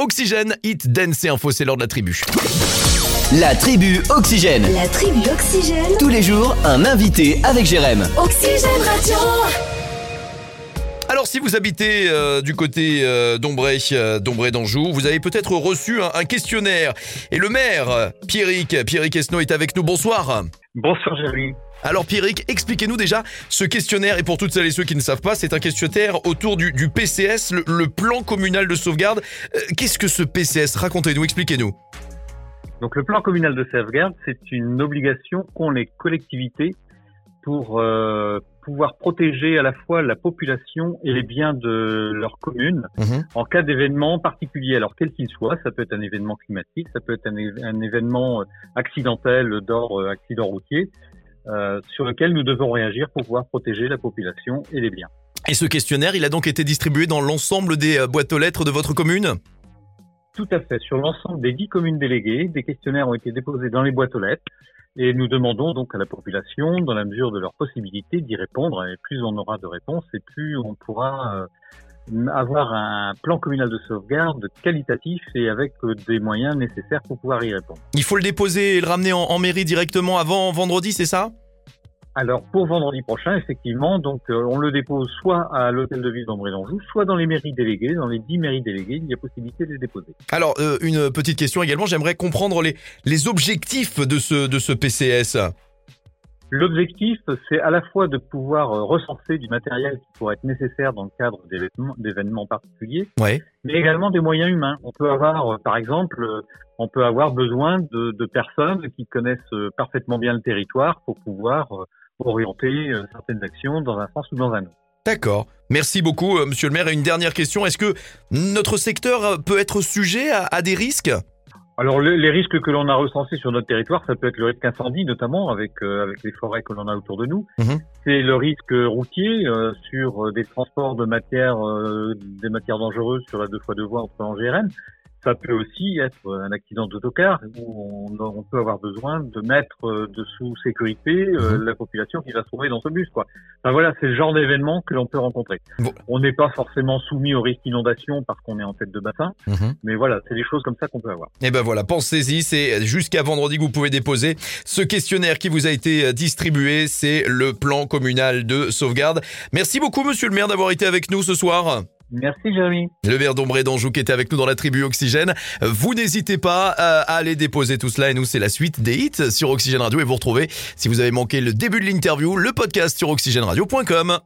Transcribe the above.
Oxygène, hit, dance et info, c'est l'heure de la tribu. La tribu Oxygène. La tribu Oxygène. Tous les jours, un invité avec Jérém. Oxygène Radio. Alors si vous habitez euh, du côté euh, d'Ombray, euh, d'Ombray d'Anjou, vous avez peut-être reçu un, un questionnaire. Et le maire, euh, Pierrick, Pierrick Esno est avec nous. Bonsoir. Bonsoir Jérémy. Alors Pierrick, expliquez-nous déjà ce questionnaire. Et pour toutes celles et ceux qui ne savent pas, c'est un questionnaire autour du, du PCS, le, le plan communal de sauvegarde. Euh, Qu'est-ce que ce PCS Racontez-nous, expliquez-nous. Donc le plan communal de sauvegarde, c'est une obligation qu'ont les collectivités pour euh, pouvoir protéger à la fois la population et les biens de leur commune Mhm. en cas d'événement particulier. Alors quel qu'il soit, ça peut être un événement climatique, ça peut être un, événement euh, accidentel d'ordre euh, accident routier, euh, sur lequel nous devons réagir pour pouvoir protéger la population et les biens. Et ce questionnaire, il a donc été distribué dans l'ensemble des boîtes aux lettres de votre commune? Tout à fait. Sur l'ensemble des dix communes déléguées, des questionnaires ont été déposés dans les boîtes aux lettres et nous demandons donc à la population, dans la mesure de leurs possibilités, d'y répondre. Et plus on aura de réponses et plus on pourra euh, avoir un plan communal de sauvegarde qualitatif et avec euh, des moyens nécessaires pour pouvoir y répondre. Il faut le déposer et le ramener en, en mairie directement avant vendredi, c'est ça? Alors pour vendredi prochain, effectivement, donc euh, on le dépose soit à l'hôtel de ville d'Ambray-d'Anjou, soit dans les mairies déléguées. Dans les dix mairies déléguées, il y a possibilité de les déposer. Alors, euh, une petite question également, j'aimerais comprendre les, les objectifs de ce, de ce PCS. L'objectif, c'est à la fois de pouvoir euh, recenser du matériel qui pourrait être nécessaire dans le cadre d'événements- particuliers, Ouais. mais également des moyens humains. On peut avoir, euh, par exemple, euh, on peut avoir besoin de, de personnes qui connaissent parfaitement bien le territoire pour pouvoir orienter certaines actions dans un sens ou dans un autre. D'accord. Merci beaucoup, monsieur le maire. Et une dernière question, est-ce que notre secteur peut être sujet à, à des risques? Alors le- les risques que l'on a recensés sur notre territoire, ça peut être le risque incendie notamment avec euh, avec les forêts que l'on a autour de nous. Mhm. C'est le risque routier euh, sur euh, des transports de matières euh, des matières dangereuses sur la deux fois deux voies entre Angers et Rennes. Ça peut aussi être un accident d'autocar où on, on peut avoir besoin de mettre euh, de sous sécurité euh, Mhm. la population qui va se trouver dans ce bus. Quoi. Enfin, voilà, c'est le genre d'événement que l'on peut rencontrer. Bon. On n'est pas forcément soumis au risque d'inondation parce qu'on est en tête de bassin, mais voilà, c'est des choses comme ça qu'on peut avoir. Eh ben voilà, pensez-y, c'est jusqu'à vendredi que vous pouvez déposer ce questionnaire qui vous a été euh, distribué, c'est le plan communal de sauvegarde. Merci beaucoup, monsieur le maire, d'avoir été avec nous ce soir. Merci Jérémy. Le maire d'Ombré d'Anjou qui était avec nous dans la tribu Oxygène. Vous n'hésitez pas euh, à aller déposer tout cela et nous c'est la suite des hits sur Oxygène Radio et vous retrouvez si vous avez manqué le début de l'interview le podcast sur oxygèneradio.com.